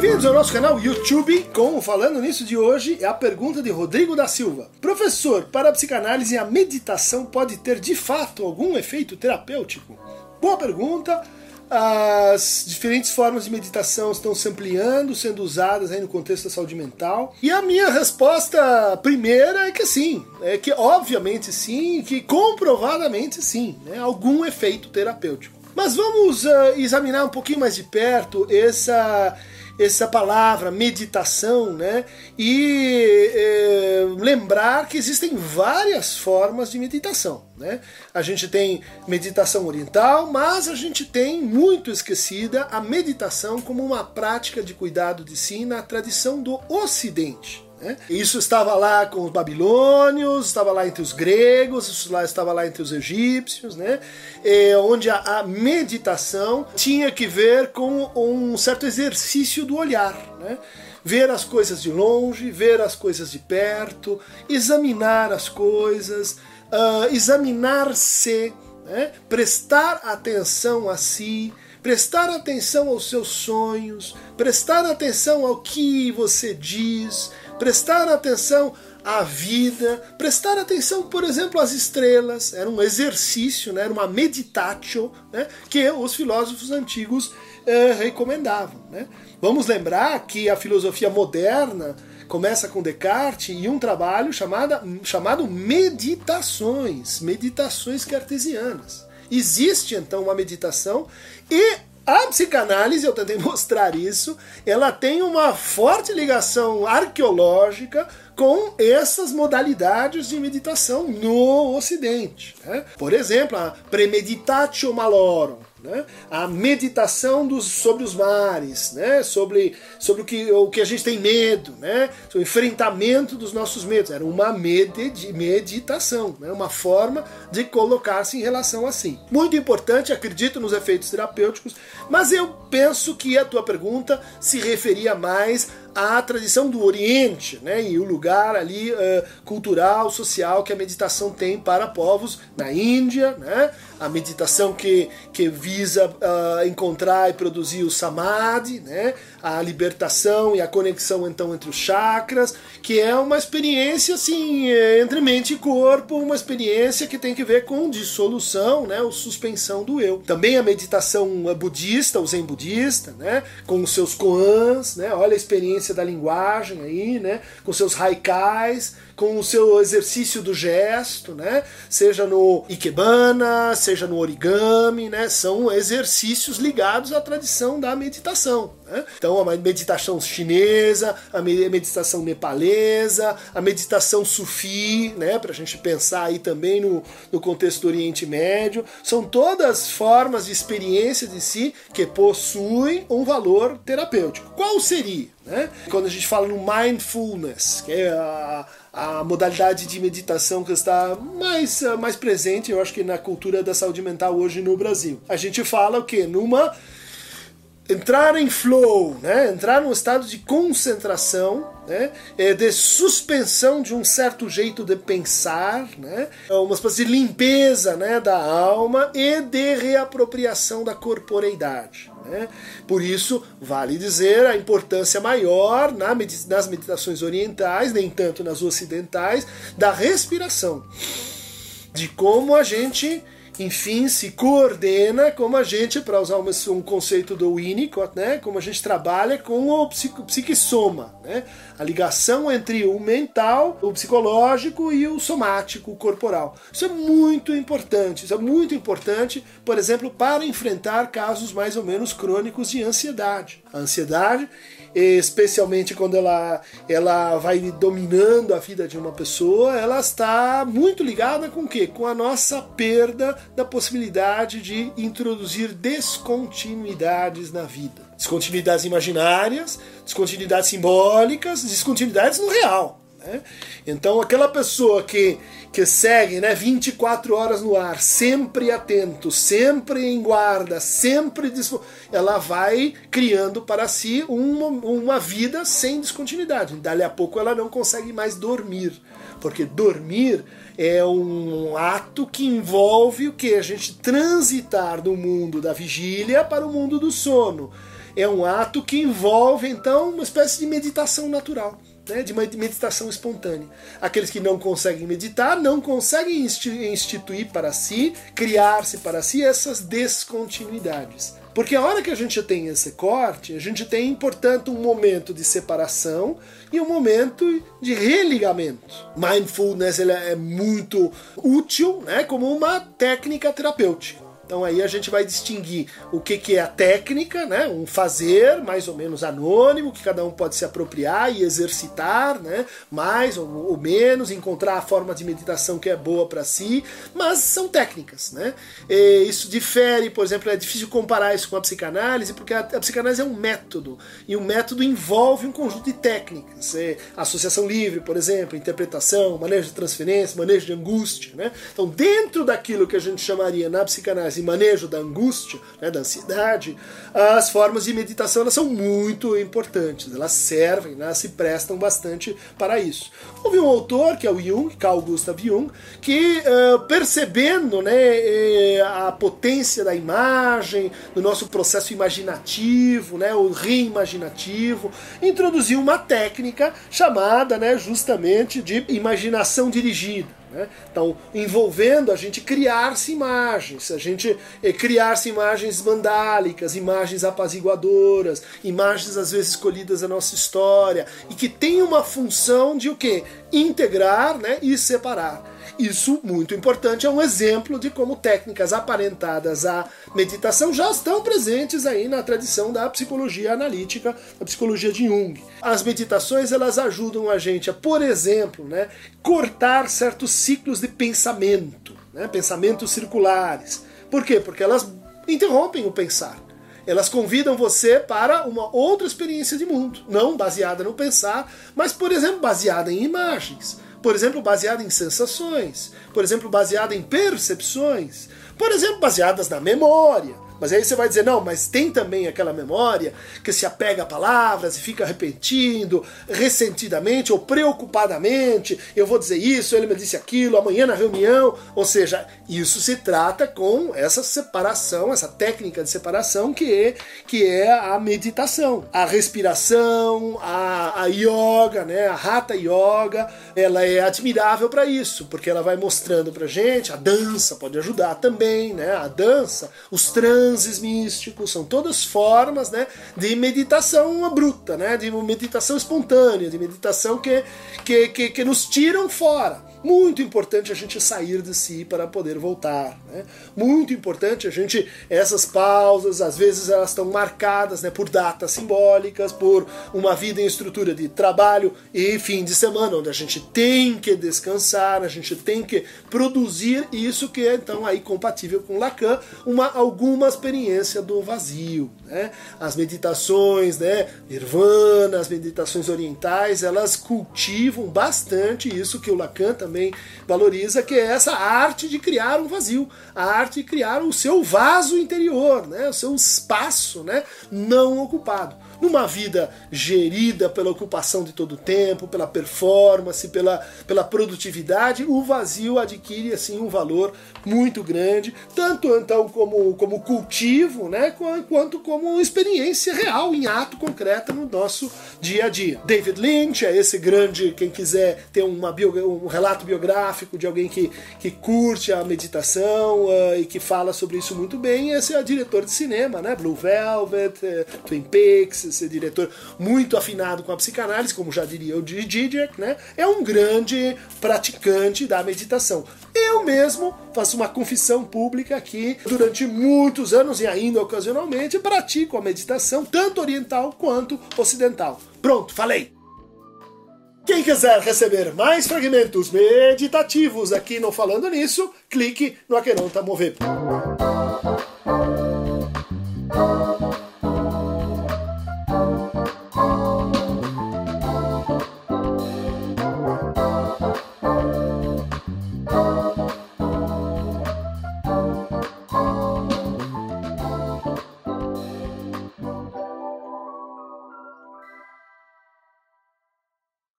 Bem-vindos ao nosso canal YouTube com Falando Nisso de hoje é a pergunta de Rodrigo da Silva. Professor, para a psicanálise a meditação pode ter de fato algum efeito terapêutico? Boa pergunta. As diferentes formas de meditação estão se ampliando, sendo usadas aí no contexto da saúde mental. E a minha resposta primeira é que sim, é que obviamente sim, que comprovadamente sim, né, algum efeito terapêutico. Mas vamos uh, examinar um pouquinho mais de perto essa essa palavra meditação, né? E é, lembrar que existem várias formas de meditação, né? A gente tem meditação oriental, mas a gente tem muito esquecida a meditação como uma prática de cuidado de si na tradição do Ocidente. Né? Isso estava lá com os babilônios, estava lá entre os gregos, isso lá estava lá entre os egípcios, né? É, onde a, a, meditação tinha que ver com um certo exercício do olhar. Né? Ver as coisas de longe, ver as coisas de perto, examinar as coisas, uh, examinar-se, né? prestar atenção a si, prestar atenção aos seus sonhos, prestar atenção ao que você diz, prestar atenção à vida, prestar atenção, por exemplo, às estrelas. Era um exercício, né? era uma meditatio né? que os filósofos antigos eh, recomendavam. Né? Vamos lembrar que a filosofia moderna começa com Descartes e um trabalho chamada, chamado Meditações, Meditações Cartesianas. Existe então uma meditação e a psicanálise, eu tentei mostrar isso, ela tem uma forte ligação arqueológica com essas modalidades de meditação no Ocidente. Né? Por exemplo, a premeditatio malorum, né? A meditação dos, sobre os mares, né? sobre, sobre o, que, o que a gente tem medo, né? o enfrentamento dos nossos medos. Era uma med meditação, né? uma forma de colocar-se em relação assim. Muito importante, acredito nos efeitos terapêuticos, mas eu penso que a tua pergunta se referia mais à tradição do Oriente né? e o lugar ali uh, cultural, social que a meditação tem para povos na Índia, né? a meditação que, que visa uh, encontrar e produzir o samadhi, né? a libertação e a conexão então entre os chakras, que é uma experiência assim entre mente e corpo, uma experiência que tem que ver com dissolução, né? ou suspensão do eu. Também a meditação budista, o zen budista, né? com os seus koans, né? olha a experiência da linguagem aí, né? com seus haikais, com o seu exercício do gesto, né? Seja no ikebana, seja no origami, né? São exercícios ligados à tradição da meditação. Né? Então, a meditação chinesa, a meditação nepalesa, a meditação sufi, né? Para a gente pensar aí também no, no contexto do Oriente Médio, são todas formas de experiência de si que possuem um valor terapêutico. Qual seria? Né? Quando a gente fala no mindfulness, que é a, a modalidade de meditação que está mais, mais presente, eu acho que na cultura da saúde mental hoje no Brasil. A gente fala o que? Numa entrar em flow, né? entrar num estado de concentração, né? É de suspensão de um certo jeito de pensar, né? É uma espécie de limpeza né? da alma e de reapropriação da corporeidade. Né? Por isso, vale dizer a importância maior nas meditações orientais, nem tanto nas ocidentais, da respiração. De como a gente enfim, se coordena como a gente, para usar um conceito do Winnicott, né, como a gente trabalha com o psiquissoma, né, a ligação entre o mental, o psicológico e o somático, o corporal. Isso é muito importante, isso é muito importante, por exemplo, para enfrentar casos mais ou menos crônicos de ansiedade. A ansiedade especialmente quando ela, ela vai dominando a vida de uma pessoa, ela está muito ligada com o quê? Com a nossa perda da possibilidade de introduzir descontinuidades na vida. Descontinuidades imaginárias, descontinuidades simbólicas, descontinuidades no real. Né? Então, aquela pessoa que, que segue né, 24 horas no ar, sempre atento, sempre em guarda, sempre ela vai criando para si uma, uma vida sem descontinuidade. Dali a pouco ela não consegue mais dormir, porque dormir é um ato que envolve o que? A gente transitar do mundo da vigília para o mundo do sono é um ato que envolve então uma espécie de meditação natural. Né, de meditação espontânea. Aqueles que não conseguem meditar não conseguem instituir para si, criar-se para si essas descontinuidades. Porque a hora que a gente tem esse corte, a gente tem, portanto, um momento de separação e um momento de religamento. Mindfulness é muito útil né, como uma técnica terapêutica. Então aí a gente vai distinguir o que, que é a técnica, né? um fazer mais ou menos anônimo, que cada um pode se apropriar e exercitar, né? mais ou, ou menos, encontrar a forma de meditação que é boa para si, mas são técnicas. Né? E isso difere, por exemplo, é difícil comparar isso com a psicanálise, porque a, a psicanálise é um método, e o método envolve um conjunto de técnicas, é, associação livre, por exemplo, interpretação, manejo de transferência, manejo de angústia. Né? Então, dentro daquilo que a gente chamaria na psicanálise e manejo da angústia, né, da ansiedade, as formas de meditação elas são muito importantes. Elas servem, né, se prestam bastante para isso. Houve um autor, que é o Jung, Carl Gustav Jung, que uh, percebendo né, eh, a potência da imagem, do nosso processo imaginativo, né, o reimaginativo, introduziu uma técnica chamada né, justamente de imaginação dirigida. Né? Então, envolvendo a gente criar-se imagens, a gente eh, criar-se imagens vandálicas, imagens apaziguadoras, imagens às vezes escolhidas da nossa história, e que tem uma função de o quê? Integrar né, e separar. Isso, muito importante, é um exemplo de como técnicas aparentadas à meditação já estão presentes aí na tradição da psicologia analítica, da psicologia de Jung. As meditações elas ajudam a gente a, por exemplo, né, cortar certos ciclos de pensamento, né, pensamentos circulares. Por quê? Porque elas interrompem o pensar. Elas convidam você para uma outra experiência de mundo, não baseada no pensar, mas, por exemplo, baseada em imagens por exemplo, baseada em sensações, por exemplo, baseada em percepções, por exemplo, baseadas na memória. Mas aí você vai dizer, não, mas tem também aquela memória que se apega a palavras e fica repetindo ressentidamente ou preocupadamente. Eu vou dizer isso, ele me disse aquilo, amanhã na reunião. Ou seja, isso se trata com essa separação, essa técnica de separação que é, que é a meditação. A respiração, a, a yoga, né, a hatha yoga, ela é admirável para isso, porque ela vai mostrando pra gente, a dança pode ajudar também, né? A dança, os trans transes místicos, são todas formas né, de meditação bruta, né, de meditação espontânea, de meditação que, que, que, que nos tiram fora. Muito importante a gente sair de si para poder voltar. Né? Muito importante a gente, essas pausas, às vezes elas estão marcadas né, por datas simbólicas, por uma vida em estrutura de trabalho e fim de semana, onde a gente tem que descansar, a gente tem que produzir isso que é então aí compatível com Lacan, uma, alguma experiência do vazio. Né? As meditações, né, Nirvana, as meditações orientais, elas cultivam bastante isso que o Lacan também valoriza, que é essa arte de criar um vazio, a arte de criar o seu vaso interior, né, o seu espaço né, não ocupado numa vida gerida pela ocupação de todo o tempo, pela performance, pela, pela produtividade, o vazio adquire assim um valor muito grande, tanto então como, como cultivo, né, quanto como experiência real, em ato concreto no nosso dia a dia. David Lynch é esse grande, quem quiser ter uma um relato biográfico de alguém que, que curte a meditação uh, e que fala sobre isso muito bem, esse é o diretor de cinema, né, Blue Velvet, uh, Twin Peaks, ser diretor muito afinado com a psicanálise, como já diria o Zizek, né? É um grande praticante da meditação. Eu mesmo faço uma confissão pública aqui, durante muitos anos e ainda ocasionalmente pratico a meditação, tanto oriental quanto ocidental. Pronto, falei! Quem quiser receber mais fragmentos meditativos aqui no Falando Nisso, clique no Aqueronta Mover.